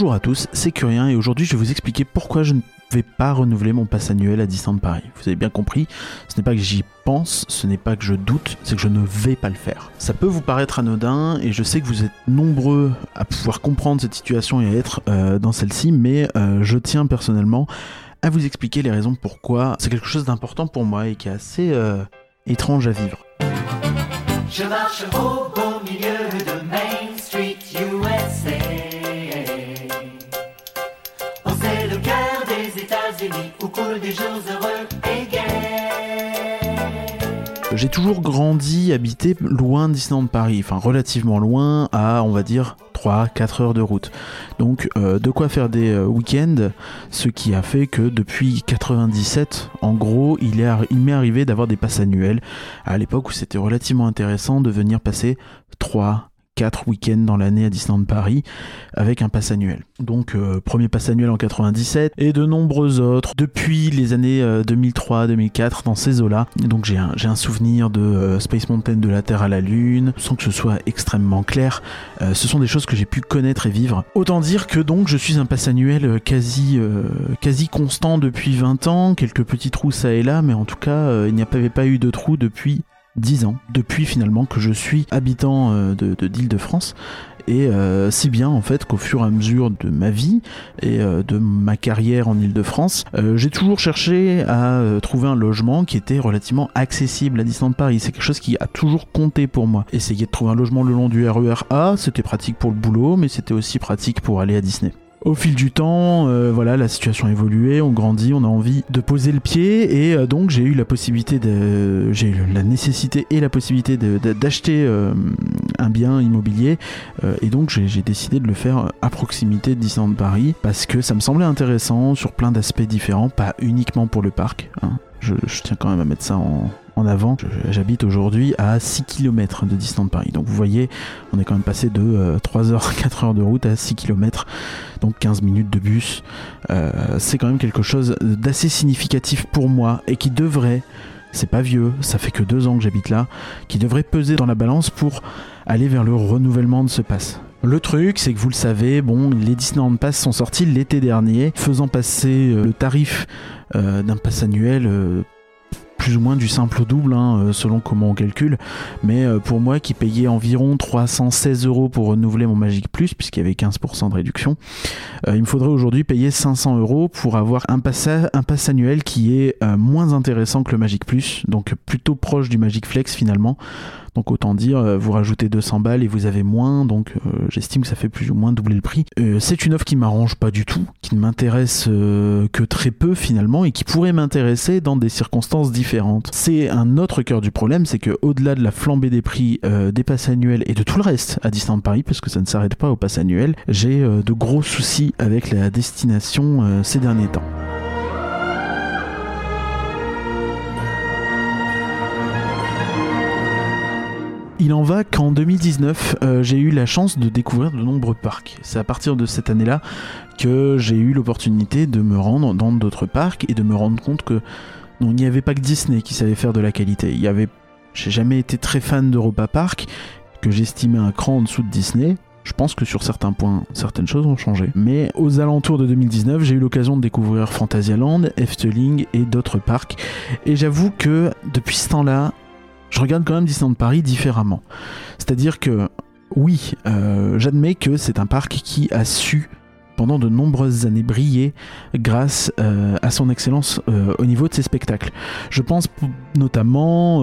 Bonjour à tous, c'est Curien et aujourd'hui je vais vous expliquer pourquoi je ne vais pas renouveler mon pass annuel à Disneyland Paris. Vous avez bien compris, ce n'est pas que j'y pense, ce n'est pas que je doute, c'est que je ne vais pas le faire. Ça peut vous paraître anodin et je sais que vous êtes nombreux à pouvoir comprendre cette situation et à être euh, dans celle-ci, mais euh, je tiens personnellement à vous expliquer les raisons pourquoi c'est quelque chose d'important pour moi et qui est assez euh, étrange à vivre. Je marche au beau J'ai toujours grandi, habité loin de Paris, enfin relativement loin, à on va dire 3-4 heures de route. Donc euh, de quoi faire des euh, week-ends, ce qui a fait que depuis 97, en gros, il il m'est arrivé d'avoir des passes annuelles, à l'époque où c'était relativement intéressant de venir passer 3 4 week-ends dans l'année à Disneyland Paris avec un pass annuel. Donc euh, premier pass annuel en 97 et de nombreux autres depuis les années 2003-2004 dans ces eaux-là. Donc j'ai un, souvenir de euh, Space Mountain de la Terre à la Lune sans que ce soit extrêmement clair. Euh, ce sont des choses que j'ai pu connaître et vivre. Autant dire que donc je suis un pass annuel euh, quasi, euh, quasi constant depuis 20 ans, quelques petits trous ça et là, mais en tout cas euh, il n'y avait pas eu de trous depuis 10 ans, depuis finalement que je suis habitant euh, de, de d'Île-de-France. Et euh, si bien en fait qu'au fur et à mesure de ma vie et euh, de ma carrière en Île-de-France, euh, j'ai toujours cherché à trouver un logement qui était relativement accessible à Disneyland Paris. C'est quelque chose qui a toujours compté pour moi. Essayer de trouver un logement le long du RER A, c'était pratique pour le boulot, mais c'était aussi pratique pour aller à Disney. Au fil du temps, euh, voilà, la situation a évolué, on grandit, on a envie de poser le pied et euh, donc j'ai eu la possibilité de, j'ai eu la nécessité et la possibilité d'acheter euh, un bien immobilier et donc j'ai décidé de le faire à proximité de Disneyland Paris parce que ça me semblait intéressant sur plein d'aspects différents, pas uniquement pour le parc. hein. Je tiens quand même à mettre ça en, avant. J'habite aujourd'hui à 6 km de Disneyland Paris. Donc vous voyez, on est quand même passé de euh, 3 heures, 4 heures de route à 6 km, donc 15 minutes de bus. Euh, c'est quand même quelque chose d'assez significatif pour moi et qui devrait, c'est pas vieux, ça fait que deux ans que j'habite là, qui devrait peser dans la balance pour aller vers le renouvellement de ce pass. Le truc, c'est que vous le savez, bon, les Disneyland Pass sont sortis l'été dernier, faisant passer euh, le tarif euh, d'un pass annuel euh, plus ou moins du simple au double, hein, euh, selon comment on calcule. Mais euh, pour moi, qui payais environ 316 euros pour renouveler mon Magic Plus, puisqu'il y avait 15% de réduction, euh, il me faudrait aujourd'hui payer 500 euros pour avoir un pass, annuel qui est moins intéressant que le Magic Plus, donc plutôt proche du Magic Flex finalement. Donc autant dire, euh, vous rajoutez 200 balles et vous avez moins, donc euh, j'estime que ça fait plus ou moins doubler le prix. Euh, c'est une offre qui m'arrange pas du tout, qui ne m'intéresse que très peu finalement et qui pourrait m'intéresser dans des circonstances différentes. C'est un autre cœur du problème, c'est que au-delà de la flambée des prix des passes annuels et de tout le reste à Disneyland Paris, parce que ça ne s'arrête pas au pass annuel, j'ai de gros soucis avec la destination ces derniers temps. Il en va qu'en 2019, euh, j'ai eu la chance de découvrir de nombreux parcs. C'est à partir de cette année-là que j'ai eu l'opportunité de me rendre dans d'autres parcs et de me rendre compte que non, il n'y avait pas que Disney qui savait faire de la qualité. Il y avait, j'ai jamais été très fan d'Europa Park, que j'estimais un cran en dessous de Disney. Je pense que sur certains points, certaines choses ont changé. Mais aux alentours de 2019, j'ai eu l'occasion de découvrir Fantasyland, Efteling et d'autres parcs. Et j'avoue que depuis ce temps-là, je regarde quand même Disneyland Paris différemment. C'est-à-dire que, oui, euh, j'admets que c'est un parc qui a su pendant de nombreuses années briller grâce euh, à son excellence euh, au niveau de ses spectacles. Je pense notamment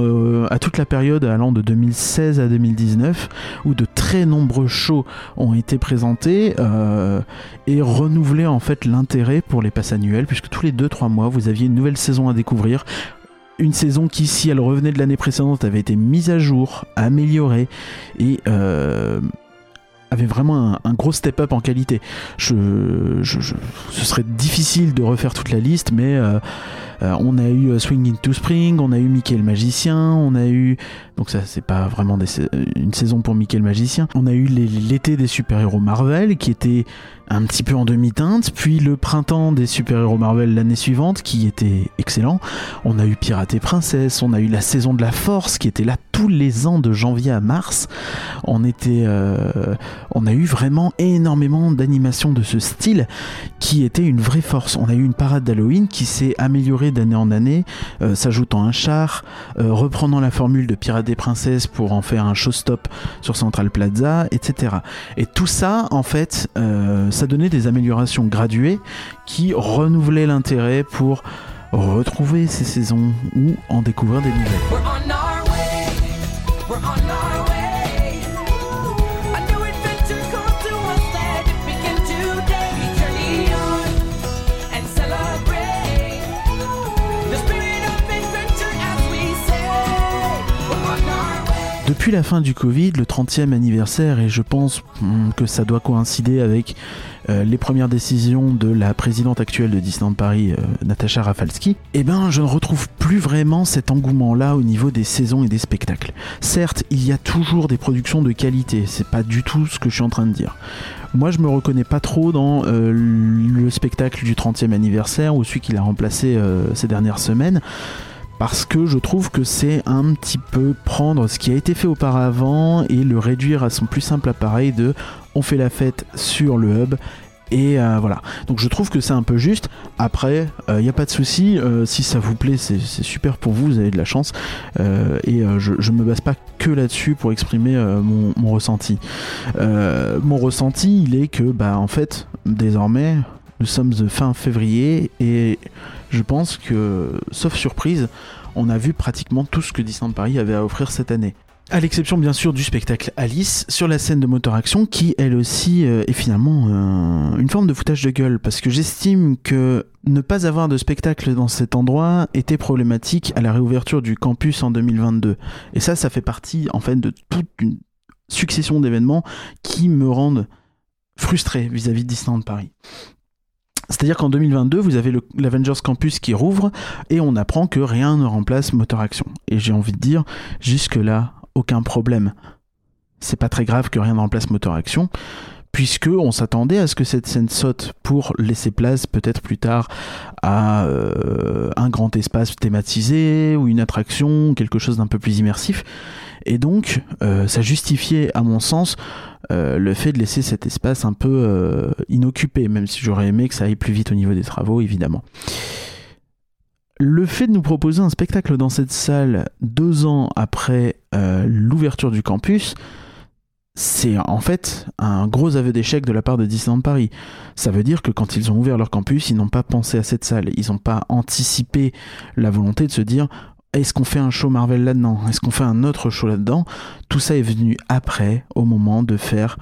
à toute la période allant de 2016 à 2019 où de très nombreux shows ont été présentés et renouvelé en fait l'intérêt pour les passes annuelles puisque tous les 2-3 mois vous aviez une nouvelle saison à découvrir une saison qui, si elle revenait de l'année précédente, avait été mise à jour, améliorée et euh, avait vraiment un, gros step-up en qualité. Je, je- je- ce serait difficile de refaire toute la liste, mais euh, Euh, on a eu euh, Swing into Spring, on a eu Mickey le magicien, on a eu donc ça c'est pas vraiment sa- une saison pour Mickey le magicien. On a eu l'été des super-héros Marvel qui était un petit peu en demi-teinte, puis le printemps des super-héros Marvel l'année suivante qui était excellent. On a eu Pirate et Princesse, on a eu la saison de la Force qui était là tous les ans de janvier à mars. On était, euh, on a eu vraiment énormément d'animations de ce style qui était une vraie force. On a eu une parade d'Halloween qui s'est améliorée d'année en année, euh, s'ajoutant un char, euh, reprenant la formule de Pirate et Princesse pour en faire un showstop sur Central Plaza, etc. Et tout ça, en fait, euh, ça donnait des améliorations graduées qui renouvelaient l'intérêt pour retrouver ces saisons ou en découvrir des nouvelles. Depuis la fin du Covid, le 30e anniversaire, et je pense hum, que ça doit coïncider avec euh, les premières décisions de la présidente actuelle de Disneyland Paris, euh, Natacha Rafalski, eh ben je ne retrouve plus vraiment cet engouement-là au niveau des saisons et des spectacles. Certes, il y a toujours des productions de qualité, c'est pas du tout ce que je suis en train de dire. Moi, je me reconnais pas trop dans euh, le spectacle du 30e anniversaire ou celui qu'il a remplacé euh, ces dernières semaines parce que je trouve que c'est un petit peu prendre ce qui a été fait auparavant et le réduire à son plus simple appareil de on fait la fête sur le hub et euh, voilà. Donc je trouve que c'est un peu juste. Après, il n'y a pas de souci. euh, si ça vous plaît, c'est super pour vous. Vous avez de la chance. Euh, et euh, je, je me base pas que là-dessus pour exprimer euh, mon, ressenti. Euh, mon ressenti, il est que, bah, en fait, désormais, nous sommes fin février et je pense que, sauf surprise, on a vu pratiquement tout ce que Disneyland Paris avait à offrir cette année. À l'exception bien sûr du spectacle Alice sur la scène de moteur action qui elle aussi euh, est finalement euh, une forme de foutage de gueule parce que j'estime que ne pas avoir de spectacle dans cet endroit était problématique à la réouverture du campus en 2022 et ça ça fait partie en fait de toute une succession d'événements qui me rendent frustré vis-à-vis de Disneyland Paris. C'est-à-dire qu'en 2022, vous avez l'Avengers Campus qui rouvre et on apprend que rien ne remplace Motor Action. Et j'ai envie de dire, jusque-là, aucun problème. C'est pas très grave que rien ne remplace Motor Action, puisque on s'attendait à ce que cette scène saute pour laisser place peut-être plus tard à euh, un grand espace thématisé ou une attraction, quelque chose d'un peu plus immersif. Et donc, euh, ça justifiait, à mon sens, euh, le fait de laisser cet espace un peu euh, inoccupé, même si j'aurais aimé que ça aille plus vite au niveau des travaux, évidemment. Le fait de nous proposer un spectacle dans cette salle deux ans après l'ouverture du campus, c'est en fait un gros aveu d'échec de la part de Disneyland Paris. Ça veut dire que quand ils ont ouvert leur campus, ils n'ont pas pensé à cette salle. Ils n'ont pas anticipé la volonté de se dire est-ce qu'on fait un show Marvel là-dedans? Est-ce qu'on fait un autre show là-dedans? Tout ça est venu après, au moment de faire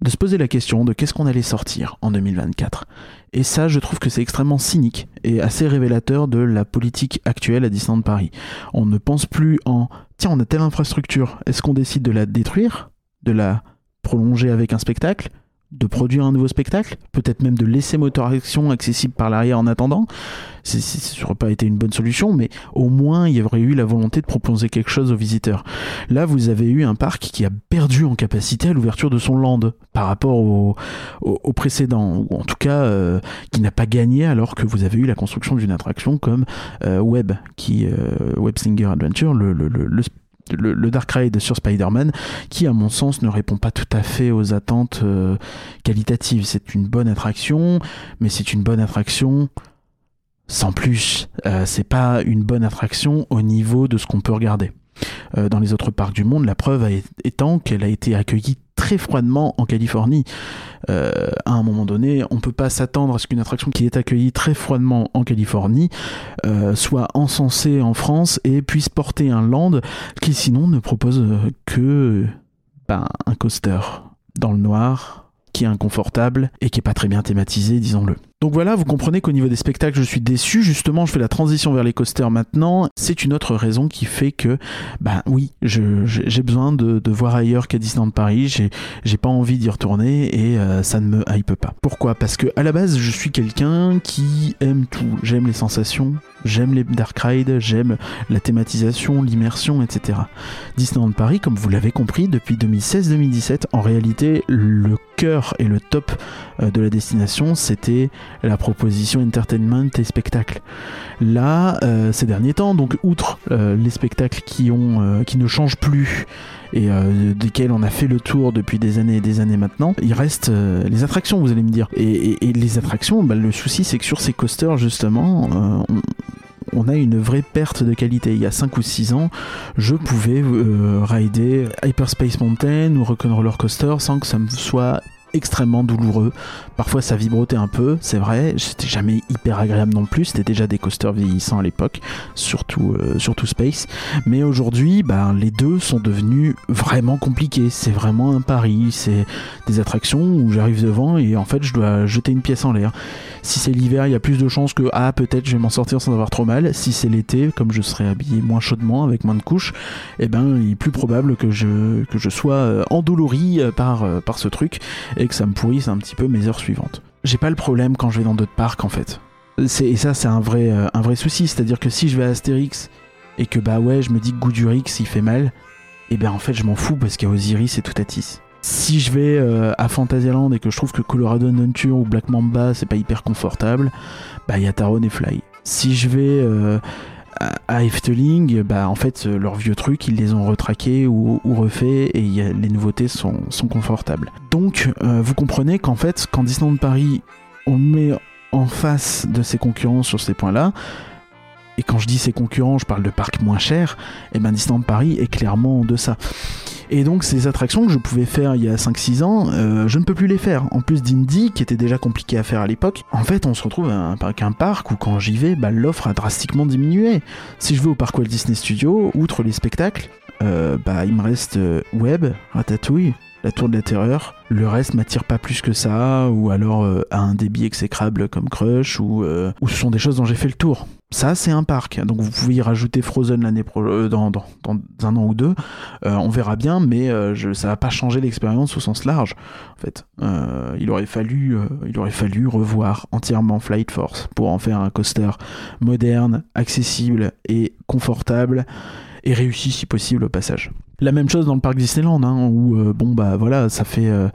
de se poser la question de qu'est-ce qu'on allait sortir en 2024. Et ça, je trouve que c'est extrêmement cynique et assez révélateur de la politique actuelle à Disneyland Paris. On ne pense plus en tiens, on a telle infrastructure, est-ce qu'on décide de la détruire, de la prolonger avec un spectacle, de produire un nouveau spectacle, peut-être même de laisser Motor Action accessible par l'arrière en attendant. Ça n'aurait pas été une bonne solution, mais au moins il y aurait eu la volonté de proposer quelque chose aux visiteurs. Là, vous avez eu un parc qui a perdu en capacité à l'ouverture de son land par rapport au, précédent, ou en tout cas euh, qui n'a pas gagné alors que vous avez eu la construction d'une attraction comme euh, Web, qui euh, Web Singer Adventure, le, le le, le Dark Ride sur Spider-Man, qui à mon sens ne répond pas tout à fait aux attentes euh, qualitatives. C'est une bonne attraction, mais c'est une bonne attraction sans plus. Euh, c'est pas une bonne attraction au niveau de ce qu'on peut regarder. Euh, dans les autres parcs du monde, la preuve étant qu'elle a été accueillie très froidement en Californie. Euh, à un moment donné, on peut pas s'attendre à ce qu'une attraction qui est accueillie très froidement en Californie euh, soit encensée en France et puisse porter un land qui sinon ne propose que ben, un coaster dans le noir qui est inconfortable et qui est pas très bien thématisé, disons-le. Donc voilà, vous comprenez qu'au niveau des spectacles, je suis déçu. Justement, je fais la transition vers les coasters maintenant. C'est une autre raison qui fait que, ben oui, j'ai besoin de, voir ailleurs qu'à Disneyland Paris. J'ai j'ai pas envie d'y retourner et euh, ça ne me hype pas. Pourquoi? Parce que à la base, je suis quelqu'un qui aime tout. J'aime les sensations, j'aime les dark rides, j'aime la thématisation, l'immersion, etc. Disneyland Paris, comme vous l'avez compris, depuis 2016-2017, en réalité, le cœur et le top euh, de la destination, c'était la proposition entertainment et spectacle. Là, euh, ces derniers temps, donc outre euh, les spectacles euh, qui ne changent plus et desquels on a fait le tour depuis des années et des années maintenant, il reste les attractions, vous allez me dire. Et, les attractions, bah, le souci c'est que sur ces coasters, justement, on, on a une vraie perte de qualité. Il y a 5 ou 6 ans, je pouvais euh, rider Hyperspace Mountain ou Rock'n'Roller Coaster sans que ça me soit extrêmement douloureux. Parfois ça vibrotait un peu, c'est vrai, c'était jamais hyper agréable non plus, c'était déjà des coasters vieillissants à l'époque, surtout, euh, surtout Space. Mais aujourd'hui, ben, les deux sont devenus vraiment compliqués, c'est vraiment un pari, c'est des attractions où j'arrive devant et en fait je dois jeter une pièce en l'air. Si c'est l'hiver, il y a plus de chances que ah peut-être je vais m'en sortir sans avoir trop mal. Si c'est l'été, comme je serai habillé moins chaudement avec moins de couches, eh ben il est plus probable que je que je sois euh, endolori euh, par par ce truc que ça me pourrisse un petit peu mes heures suivantes. J'ai pas le problème quand je vais dans d'autres parcs en fait. Et ça c'est un vrai euh, un vrai souci, c'est-à-dire que si je vais à Astérix et que bah ouais, je me dis que Goudurix il fait mal, et ben en fait je m'en fous parce a Osiris et Toutatis. Si je vais euh, à Fantasyland et que je trouve que Colorado Adventure ou Black Mamba c'est pas hyper confortable, bah il y a Taron et Fly. Si je vais euh, à, Efteling, bah en fait euh, leurs vieux trucs ils les ont retraqués ou, refaits et les nouveautés sont, confortables. Donc euh, vous comprenez qu'en fait quand Disneyland Paris on met en face de ses concurrents sur ces points-là, et quand je dis ses concurrents, je parle de parcs moins chers, et ben Disneyland Paris est clairement en deçà. Et donc ces attractions que je pouvais faire il y a 5-6 ans, euh, je ne peux plus les faire. En plus d'Indy, qui était déjà compliqué à faire à l'époque, en fait on se retrouve à un, avec un parc où quand j'y vais, bah, l'offre a drastiquement diminué. Si je vais au parc Walt Disney Studios, outre les spectacles, euh, bah, il me reste euh, Web, Ratatouille, la Tour de la Terreur. Le reste m'attire pas plus que ça, ou alors euh, à un débit exécrable comme Crush, ou, euh, ou ce sont des choses dont j'ai fait le tour. Ça, c'est un parc. Donc vous pouvez y rajouter Frozen l'année euh, dans, un an ou deux. Euh, on verra bien, mais euh, je, ça va pas changer l'expérience au sens large. En fait, Euh, il aurait fallu, euh, il aurait fallu revoir entièrement Flight Force pour en faire un coaster moderne, accessible et confortable et réussi si possible au passage. La même chose dans le parc Disneyland, hein, où euh, bon bah voilà, ça fait euh,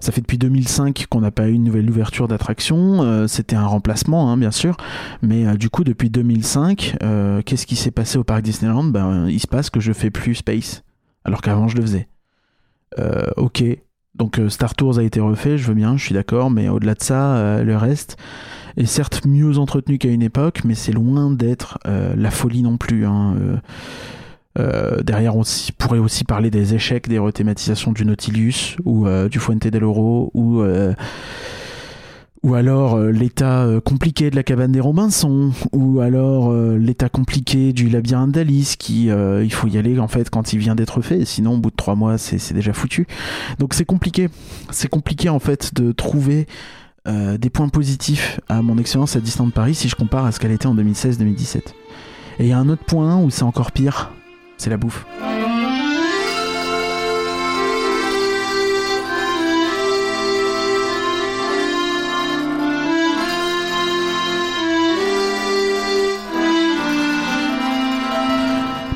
ça fait depuis 2005 qu'on n'a pas eu une nouvelle ouverture d'attraction. Euh, C'était un remplacement, hein, bien sûr, mais du coup depuis 2005, euh, qu'est-ce qui s'est passé au parc Disneyland? Ben il se passe que je fais plus Space, alors qu'avant je le faisais. Ok, donc Star Tours a été refait, je veux bien, je suis d'accord, mais au-delà de ça, le reste est certes mieux entretenu qu'à une époque, mais c'est loin d'être la folie non plus. hein, euh. Derrière, on pourrait aussi parler des échecs des rethématisations du Nautilus ou euh, du Fuente del Oro ou euh, alors l'état compliqué de la cabane des Robinson, ou alors l'état compliqué du labyrinthe d'Alice, qui il faut y aller en fait quand il vient d'être fait, sinon au bout de trois mois c'est déjà foutu. Donc c'est compliqué, c'est compliqué en fait de trouver des points positifs à mon expérience à Disneyland Paris si je compare à ce qu'elle était en 2016-2017. Et il y a un autre point où c'est encore pire, c'est la bouffe.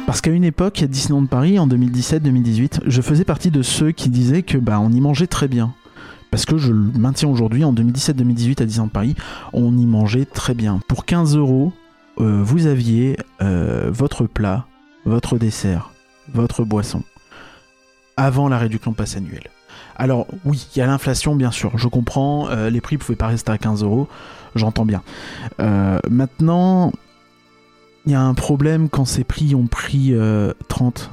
Parce qu'à une époque, à Disneyland Paris, en 2017-2018, je faisais partie de ceux qui disaient que bah on y mangeait très bien. Parce que je le maintiens aujourd'hui, en 2017-2018 à Disneyland Paris, on y mangeait très bien. Pour 15 euros, euh, vous aviez euh, votre plat, votre dessert, votre boisson, avant la réduction passe annuelle. Alors oui, il y a l'inflation bien sûr, je comprends, euh, les prix ne pouvaient pas rester à 15 euros, j'entends bien. Euh, maintenant, il y a un problème quand ces prix ont pris euh, 30,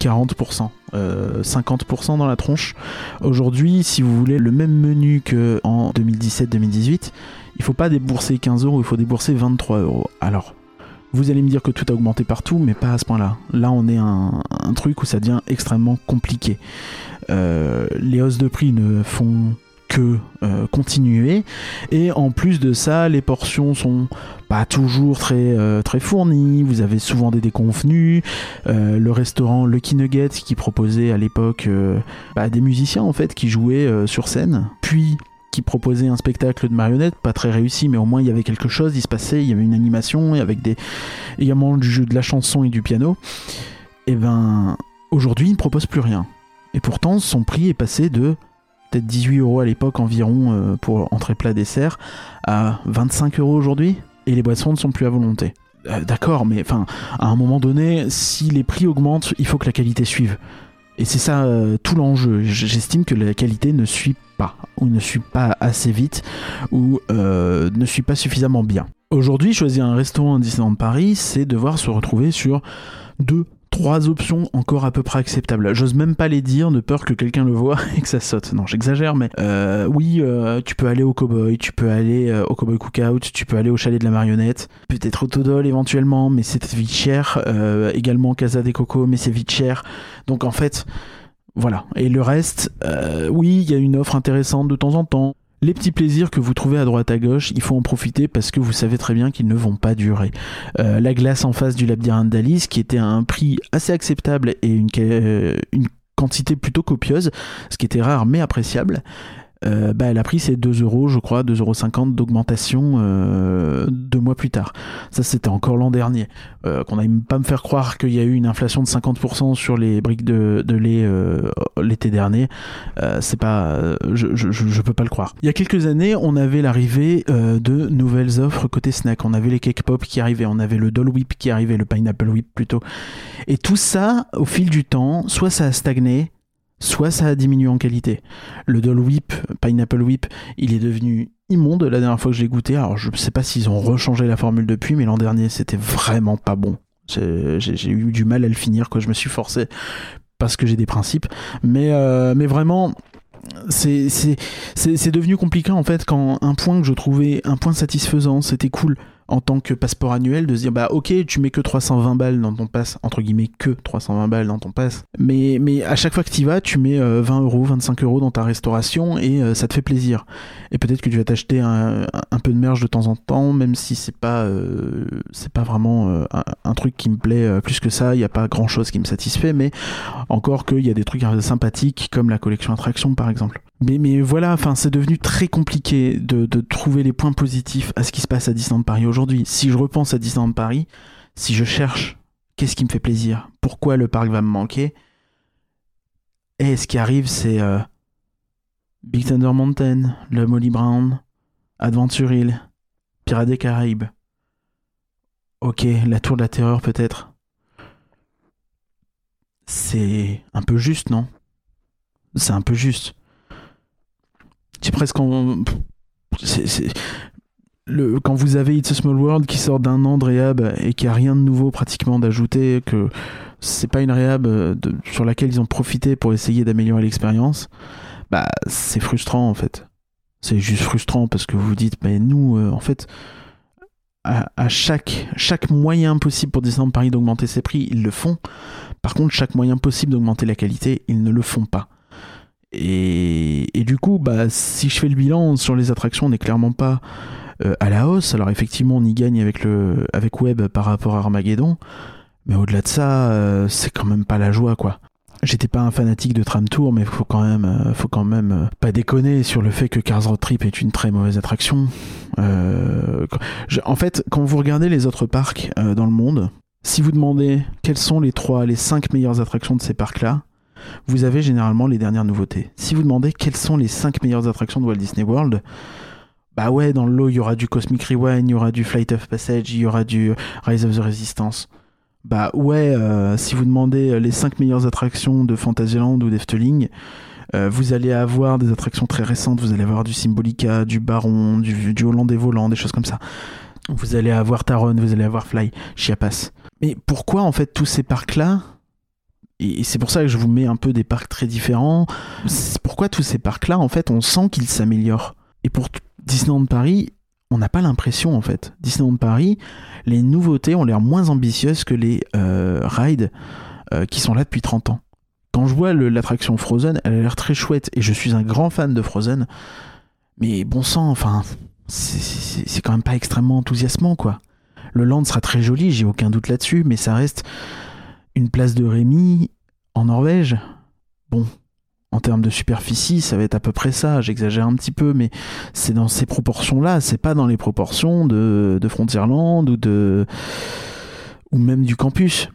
40%, euh, 50% dans la tronche. Aujourd'hui, si vous voulez le même menu que en 2017-2018, il faut pas débourser 15 euros, il faut débourser 23 euros. Alors, vous allez me dire que tout a augmenté partout, mais pas à ce point-là. Là, on est un, truc où ça devient extrêmement compliqué. Euh, les hausses de prix ne font que euh, continuer. Et en plus de ça, les portions sont pas toujours très, euh, très fournies. Vous avez souvent des déconvenus. Le restaurant Lucky Nugget qui proposait à l'époque bah, des musiciens en fait qui jouaient sur scène. Puis proposait un spectacle de marionnettes, pas très réussi, mais au moins il y avait quelque chose, il se passait, il y avait une animation, avec des, également du jeu de la chanson et du piano. Et ben, aujourd'hui, il ne propose plus rien. Et pourtant, son prix est passé de peut-être 18 euros à l'époque environ euh, pour entrée plat dessert à 25 euros aujourd'hui. Et les boissons ne sont plus à volonté. Euh, D'accord, mais enfin, à un moment donné, si les prix augmentent, il faut que la qualité suive. Et c'est ça euh, tout l'enjeu. J'estime que la qualité ne suit pas, ou ne suit pas assez vite, ou euh, ne suit pas suffisamment bien. Aujourd'hui, choisir un restaurant à Disneyland Paris, c'est devoir se retrouver sur deux, trois options encore à peu près acceptables. J'ose même pas les dire de peur que quelqu'un le voit et que ça saute. Non, j'exagère, mais euh, oui, euh, tu peux aller au Cowboy, tu peux aller au Cowboy Cookout, tu peux aller au chalet de la marionnette, peut-être au Todol éventuellement, mais c'est vite cher. Également Casa des Cocos, mais c'est vite cher. Donc en fait, voilà. Et le reste, euh, oui, il y a une offre intéressante de temps en temps. Les petits plaisirs que vous trouvez à droite à gauche, il faut en profiter parce que vous savez très bien qu'ils ne vont pas durer. Euh, la glace en face du labyrinthe d'Alice, qui était à un prix assez acceptable et une, euh, une quantité plutôt copieuse, ce qui était rare mais appréciable, euh, bah, elle a pris ses 2 euros, je crois, 2,50 euros d'augmentation euh, deux mois plus tard. Ça, c'était encore l'an dernier. Euh, qu'on n'aille pas me faire croire qu'il y a eu une inflation de 50% sur les briques de, lait euh, l'été dernier. Euh, c'est pas, euh, je, je, peux pas le croire. Il y a quelques années, on avait l'arrivée de nouvelles offres côté snack. On avait les cake pop qui arrivaient, on avait le Dole Whip qui arrivait, le Pineapple Whip plutôt. Et tout ça, au fil du temps, soit ça a stagné, soit ça a diminué en qualité. Le Dole Whip, Pineapple Whip, il est devenu immonde la dernière fois que j'ai goûté. Alors je sais pas s'ils ont rechangé la formule depuis, mais l'an dernier c'était vraiment pas bon. J'ai eu du mal à le finir, quoi. Je me suis forcé parce que j'ai des principes. Mais, euh, mais vraiment, c'est devenu compliqué en fait quand un point que je trouvais un point satisfaisant, c'était cool en tant que passeport annuel de se dire bah ok tu mets que 320 balles dans ton pass entre guillemets que 320 balles dans ton pass. Mais mais à chaque fois que tu vas tu mets euh, 20 euros 25 euros dans ta restauration et euh, ça te fait plaisir. Et peut-être que tu vas t'acheter un, peu de merge de temps en temps même si c'est pas euh, c'est pas vraiment euh, un, truc qui me plaît euh, plus que ça il n'y a pas grand chose qui me satisfait mais encore qu'il y a des trucs euh, sympathiques comme la collection attraction par exemple mais, voilà, enfin, c'est devenu très compliqué de, de trouver les points positifs à ce qui se passe à Disneyland Paris aujourd'hui. Si je repense à Disneyland Paris, si je cherche qu'est-ce qui me fait plaisir, pourquoi le parc va me manquer, et ce qui arrive, c'est euh, Big Thunder Mountain, le Molly Brown, Adventure Hill, Pirates des Caraïbes. Ok, la Tour de la Terreur peut-être. C'est un peu juste, non? C'est un peu juste c'est presque Le, quand vous avez It's a Small World qui sort d'un an de réhab et qui a rien de nouveau pratiquement d'ajouter, que c'est pas une réhab euh, sur laquelle ils ont profité pour essayer d'améliorer l'expérience, bah c'est frustrant en fait. C'est juste frustrant parce que vous vous dites, mais nous, euh, en fait, à, à chaque, chaque moyen possible pour Disneyland Paris d'augmenter ses prix, ils le font. Par contre, chaque moyen possible d'augmenter la qualité, ils ne le font pas. Et, du coup, bah, si je fais le bilan sur les attractions, on n'est clairement pas euh, à la hausse. Alors effectivement, on y gagne avec, le, avec Web par rapport à Armageddon. Mais au-delà de ça, euh, c'est quand même pas la joie, quoi. J'étais pas un fanatique de Tram Tour, mais faut quand même, euh, faut quand même pas déconner sur le fait que Cars Road Trip est une très mauvaise attraction. En fait, quand vous regardez les autres parcs dans le monde, si vous demandez quelles sont les trois, les cinq meilleures attractions de ces parcs-là, vous avez généralement les dernières nouveautés. Si vous demandez quelles sont les 5 meilleures attractions de Walt Disney World, bah ouais, dans le lot, il y aura du Cosmic Rewind, il y aura du Flight of Passage, il y aura du Rise of the Resistance. Bah ouais, euh, si vous demandez euh, les 5 meilleures attractions de Fantasyland ou d'Efteling, euh, vous allez avoir des attractions très récentes, vous allez avoir du Symbolica, du Baron, du, du Hollandais volant, des choses comme ça. Vous allez avoir Taron, vous allez avoir Fly, Chiapas. Mais pourquoi en fait tous ces parcs-là et c'est pour ça que je vous mets un peu des parcs très différents. C'est pourquoi tous ces parcs-là, en fait, on sent qu'ils s'améliorent. Et pour Disneyland Paris, on n'a pas l'impression, en fait. Disneyland Paris, les nouveautés ont l'air moins ambitieuses que les euh, rides euh, qui sont là depuis 30 ans. Quand je vois l'attraction Frozen, elle a l'air très chouette et je suis un grand fan de Frozen. Mais bon sang, enfin, c'est quand même pas extrêmement enthousiasmant, quoi. Le land sera très joli, j'ai aucun doute là-dessus, mais ça reste une place de Rémi en Norvège. Bon, en termes de superficie, ça va être à peu près ça. J'exagère un petit peu, mais c'est dans ces proportions-là. C'est pas dans les proportions de, de Frontierland ou de ou même du campus.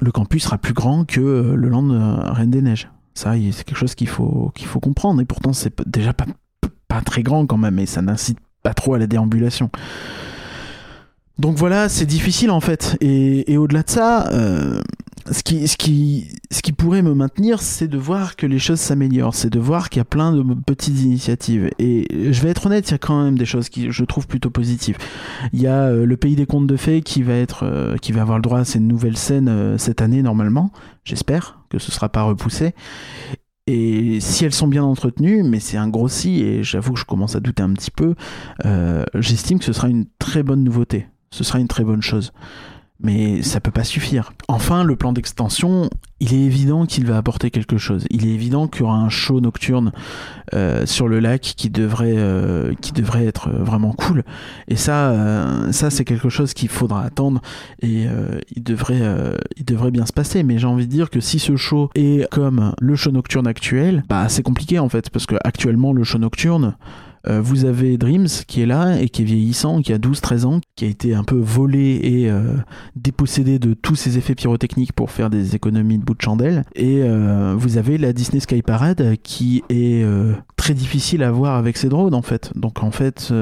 Le campus sera plus grand que euh, le land euh, Reine des Neiges. Ça, c'est quelque chose qu'il faut qu'il faut comprendre. Et pourtant, c'est déjà pas pas très grand quand même, et ça n'incite pas trop à la déambulation. Donc voilà, c'est difficile en fait. Et, au-delà de ça, euh, ce, qui, pourrait me maintenir, c'est de voir que les choses s'améliorent, c'est de voir qu'il y a plein de petites initiatives. Et je vais être honnête, il y a quand même des choses qui je trouve plutôt positives. Il y a euh, le Pays des Contes de Fées qui va, être, euh, qui va avoir le droit à ces nouvelles scènes cette année normalement. J'espère que ce sera pas repoussé. Et si elles sont bien entretenues, mais c'est un gros si, et j'avoue que je commence à douter un petit peu, j'estime que ce sera une très bonne nouveauté. Ce sera une très bonne chose. Mais ça peut pas suffire. Enfin, le plan d'extension, il est évident qu'il va apporter quelque chose. Il est évident qu'il y aura un show nocturne euh, sur le lac qui devrait, euh, qui devrait être vraiment cool. Et ça, euh, ça c'est quelque chose qu'il faudra attendre et il devrait, il devrait bien se passer. Mais j'ai envie de dire que si ce show est comme le show nocturne actuel, bah c'est compliqué en fait parce que actuellement le show nocturne euh, vous avez Dreams qui est là et qui est vieillissant, qui a 12-13 ans, qui a été un peu volé et euh, dépossédé de tous ses effets pyrotechniques pour faire des économies de bout de chandelle. Et euh, vous avez la Disney Sky Parade qui est très difficile à voir avec ses drones en fait. Donc en fait,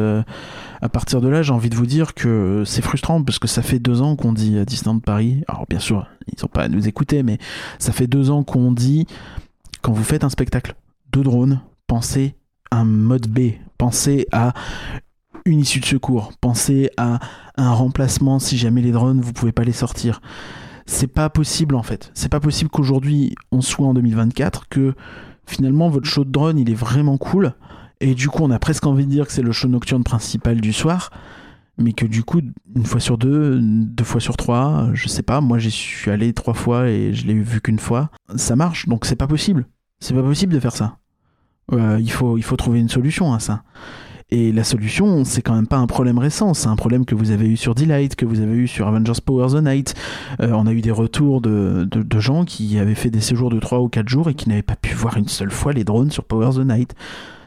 à partir de là, j'ai envie de vous dire que c'est frustrant parce que ça fait deux ans qu'on dit à Disneyland Paris. Alors bien sûr, ils sont pas à nous écouter, mais ça fait deux ans qu'on dit quand vous faites un spectacle de drone, pensez un mode B, pensez à une issue de secours, pensez à un remplacement si jamais les drones vous pouvez pas les sortir. C'est pas possible en fait. C'est pas possible qu'aujourd'hui on soit en 2024 que finalement votre show de drone il est vraiment cool et du coup on a presque envie de dire que c'est le show nocturne principal du soir mais que du coup une fois sur deux, deux fois sur trois, je sais pas, moi j'y suis allé trois fois et je l'ai vu qu'une fois, ça marche donc c'est pas possible. C'est pas possible de faire ça. Euh, il, faut, il faut trouver une solution à ça. Et la solution, c'est quand même pas un problème récent, c'est un problème que vous avez eu sur Delight, que vous avez eu sur Avengers Power the Night. Euh, on a eu des retours de, de, de gens qui avaient fait des séjours de 3 ou 4 jours et qui n'avaient pas pu voir une seule fois les drones sur Power the Night.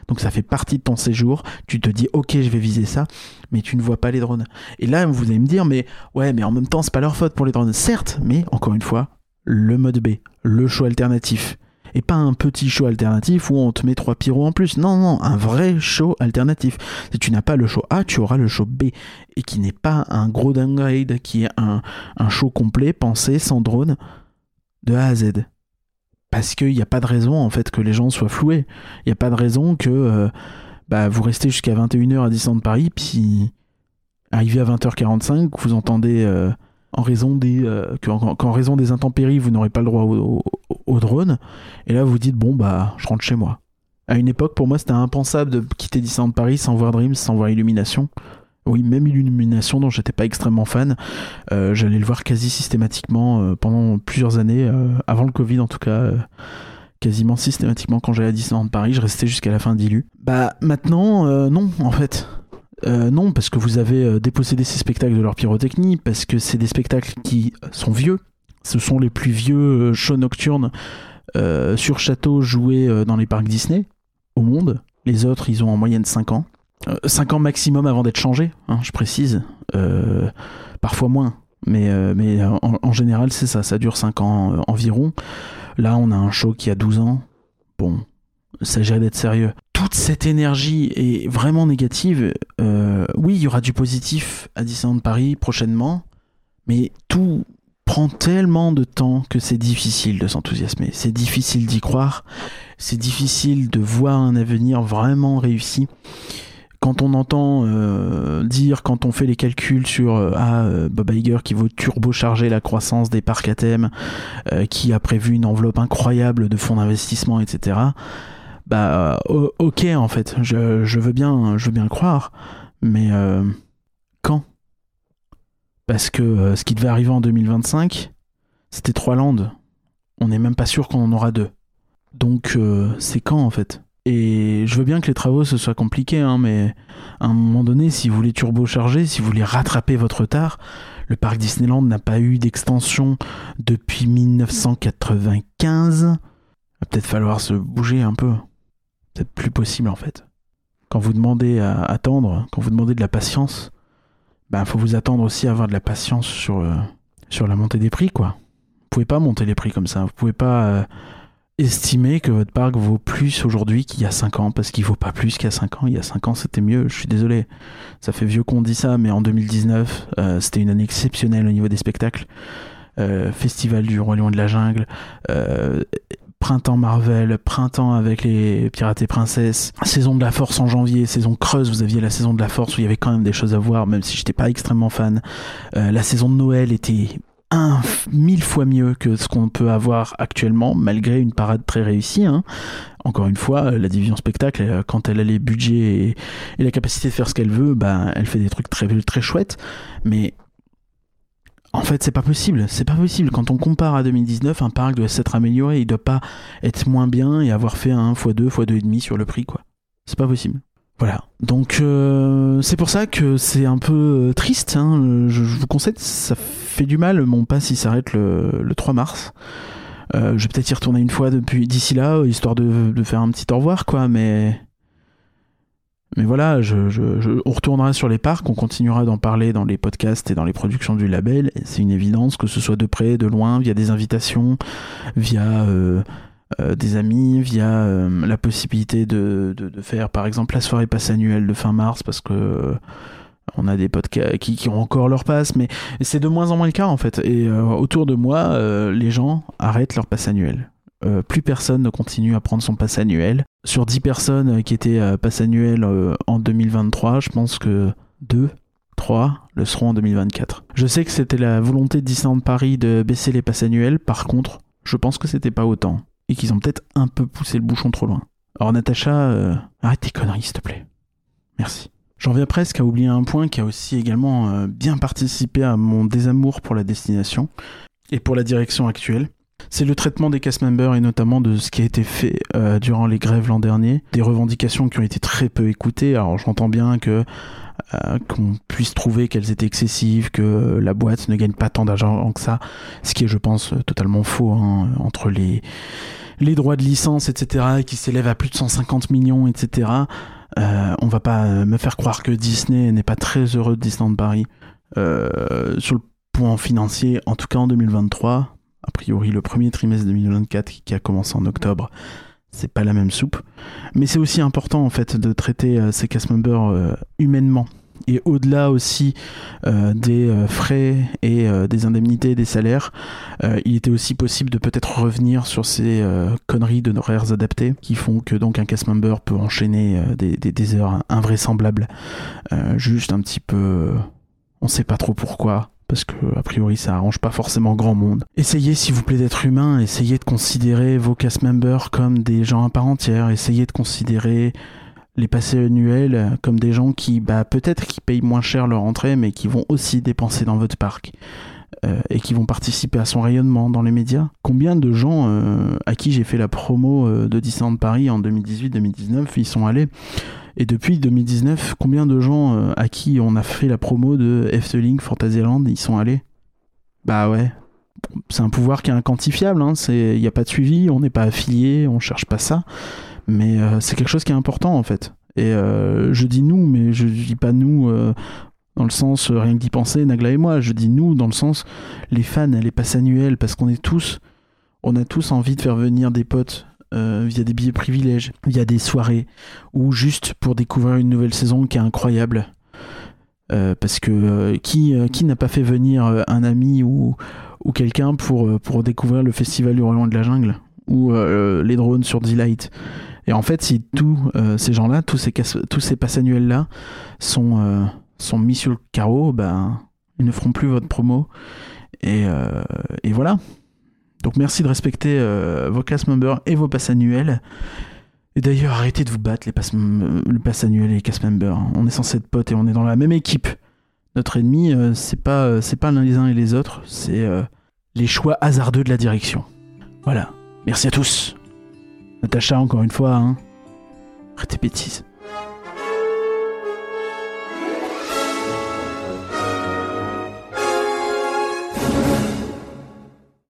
Donc ça fait partie de ton séjour, tu te dis ok je vais viser ça, mais tu ne vois pas les drones. Et là vous allez me dire mais ouais mais en même temps c'est pas leur faute pour les drones. Certes, mais encore une fois, le mode B, le choix alternatif et pas un petit show alternatif où on te met trois pyros en plus. Non, non, un vrai show alternatif. Si tu n'as pas le show A, tu auras le show B, et qui n'est pas un gros downgrade, qui est un, un show complet, pensé, sans drone, de A à Z. Parce qu'il n'y a pas de raison, en fait, que les gens soient floués. Il n'y a pas de raison que euh, bah, vous restez jusqu'à 21h à Disneyland Paris, puis arrivé à 20h45, vous entendez... euh, en raison des euh, qu'en, raison des intempéries vous n'aurez pas le droit au, drone. Et là vous dites bon bah je rentre chez moi. À une époque pour moi c'était impensable de quitter Disneyland Paris sans voir Dreams sans voir Illumination. Oui même Illumination dont j'étais pas extrêmement fan euh, j'allais le voir quasi systématiquement euh, pendant plusieurs années avant le Covid en tout cas quasiment systématiquement. Quand j'allais à Disneyland Paris je restais jusqu'à la fin d'Illu bah maintenant non en fait euh, non, parce que vous avez euh, dépossédé ces spectacles de leur pyrotechnie, parce que c'est des spectacles qui sont vieux. Ce sont les plus vieux euh, shows nocturnes sur château joués dans les parcs Disney au monde. Les autres, ils ont en moyenne 5 ans. 5 ans maximum avant d'être changés, hein, je précise. Parfois moins. Mais, en, général, c'est ça. Ça dure 5 ans environ. Là, on a un show qui a 12 ans. Bon, il s'agirait d'être sérieux. Toute cette énergie est vraiment négative. Euh, oui, il y aura du positif à Disneyland Paris prochainement, mais tout prend tellement de temps que c'est difficile de s'enthousiasmer. C'est difficile d'y croire. C'est difficile de voir un avenir vraiment réussi. Quand on entend euh, dire, quand on fait les calculs sur euh, ah, Bob Iger qui veut turbocharger la croissance des parcs à thème, qui a prévu une enveloppe incroyable de fonds d'investissement, etc bah euh, ok en fait je, veux bien je veux bien le croire mais euh, quand? Parce que euh, ce qui devait arriver en 2025 c'était trois landes On n'est même pas sûr qu'on en aura deux. Donc c'est quand en fait? Et je veux bien que les travaux ce soit compliqué, hein, mais à un moment donné, si vous voulez turbocharger, si vous voulez rattraper votre retard, le parc Disneyland n'a pas eu d'extension depuis 1995. Va peut-être falloir se bouger un peu. C'est plus possible en fait. Quand vous demandez à attendre, quand vous demandez de la patience, ben faut vous attendre aussi à avoir de la patience sur, euh, sur la montée des prix quoi. Vous pouvez pas monter les prix comme ça. Vous pouvez pas euh, estimer que votre parc vaut plus aujourd'hui qu'il y a 5 ans parce qu'il vaut pas plus qu'il y a 5 ans. Il y a 5 ans c'était mieux. Je suis désolé. Ça fait vieux qu'on dit ça, mais en 2019 euh, c'était une année exceptionnelle au niveau des spectacles. Festival du Roi Lion de la Jungle, printemps Marvel, printemps avec les Pirates et Princesses, saison de la Force en janvier, saison creuse, vous aviez la saison de la Force où il y avait quand même des choses à voir, même si j'étais pas extrêmement fan. Euh, la saison de Noël était un mille fois mieux que ce qu'on peut avoir actuellement, malgré une parade très réussie. hein. Encore une fois, la division spectacle, euh, quand elle a les budgets et, et la capacité de faire ce qu'elle veut, bah, elle fait des trucs très, très chouettes. Mais en fait, c'est pas possible. C'est pas possible. Quand on compare à 2019, un parc doit s'être amélioré. Il doit pas être moins bien et avoir fait un x2, x2,5 sur le prix, quoi. C'est pas possible. Voilà. Donc, euh, c'est pour ça que c'est un peu euh, triste. hein. Je, vous conseille, ça fait du mal. Mon pass, il s'arrête le, le 3 mars. Euh, je vais peut-être y retourner une fois depuis d'ici là, histoire de faire un petit au revoir, quoi. Mais. Mais voilà, je, je- je- on retournera sur les parcs, on continuera d'en parler dans les podcasts et dans les productions du label. C'est une évidence que ce soit de près, de loin, via des invitations, via euh, euh, des amis, via euh, la possibilité de, faire par exemple la soirée passe annuelle de fin mars, parce que on a des podcasts qui, ont encore leur passe, mais c'est de moins en moins le cas en fait. Et autour de moi, les gens arrêtent leur passe annuel. Euh, plus personne ne continue à prendre son pass annuel. Sur 10 personnes euh, qui étaient à pass annuel euh, en 2023, je pense que 2, 3 le seront en 2024. Je sais que c'était la volonté de Paris de baisser les passes annuels, par contre, je pense que c'était pas autant. Et qu'ils ont peut-être un peu poussé le bouchon trop loin. Alors Natacha, euh, arrête tes conneries s'il te plaît. Merci. J'en viens presque à oublier un point qui a aussi également euh, bien participé à mon désamour pour la destination et pour la direction actuelle. C'est le traitement des cast members et notamment de ce qui a été fait euh, durant les grèves l'an dernier. Des revendications qui ont été très peu écoutées. Alors j'entends bien que euh, qu'on puisse trouver qu'elles étaient excessives, que la boîte ne gagne pas tant d'argent que ça, ce qui est, je pense, totalement faux hein, entre les droits de licence, etc., qui s'élèvent à plus de 150 millions, etc. Euh, on va pas me faire croire que Disney n'est pas très heureux de Disneyland Paris sur le point financier, en tout cas en 2023. A priori, le premier trimestre 2024 qui- a commencé en octobre, c'est pas la même soupe. Mais c'est aussi important en fait de traiter euh, ces cast members euh, humainement. Et au-delà aussi euh, des frais et des indemnités, des salaires, il était aussi possible de peut-être revenir sur ces conneries de horaires adaptés qui font que donc un cast member peut enchaîner des, des- heures invraisemblables, juste un petit peu, on sait pas trop pourquoi. Parce que, a priori, ça arrange pas forcément grand monde. Essayez, s'il vous plaît, d'être humain. Essayez de considérer vos cast members comme des gens à part entière. Essayez de considérer les passés annuels comme des gens qui, bah, peut-être qui payent moins cher leur entrée, mais qui vont aussi dépenser dans votre parc euh, et qui vont participer à son rayonnement dans les médias. Combien de gens euh, à qui j'ai fait la promo euh, de Disneyland Paris en 2018-2019 y sont allés Et depuis 2019, combien de gens euh, à qui on a fait la promo de Efteling Fantasyland y sont allés? Bah ouais. C'est un pouvoir qui est inquantifiable, hein. il n'y a pas de suivi, on n'est pas affilié, on cherche pas ça. Mais euh, c'est quelque chose qui est important en fait. Et euh, je dis nous, mais je dis pas nous dans le sens rien que d'y penser, Nagla et moi. Je dis nous dans le sens les fans, les passes annuelles, parce qu'on est tous, on a tous envie de faire venir des potes euh, via des billets privilèges, via des soirées, ou juste pour découvrir une nouvelle saison qui est incroyable. Euh, parce que euh, qui, n'a pas fait venir un ami ou, quelqu'un pour, découvrir le festival du Royaume de la Jungle ou les drones sur Delight et en fait, si tous ces gens-là, tous ces, tous ces passes annuels-là sont, sont mis sur le carreau, ben, ils ne feront plus votre promo. Et voilà. Donc merci de respecter euh, vos cast members et vos passes annuels. Et d'ailleurs, arrêtez de vous battre, les passes, le pass annuel et les cast members. On est censé être potes et on est dans la même équipe. Notre ennemi, euh, c'est pas, euh, les uns et les autres, c'est euh, les choix hasardeux de la direction. Voilà. Merci à tous. Natacha, encore une fois, hein. Arrête tes bêtises.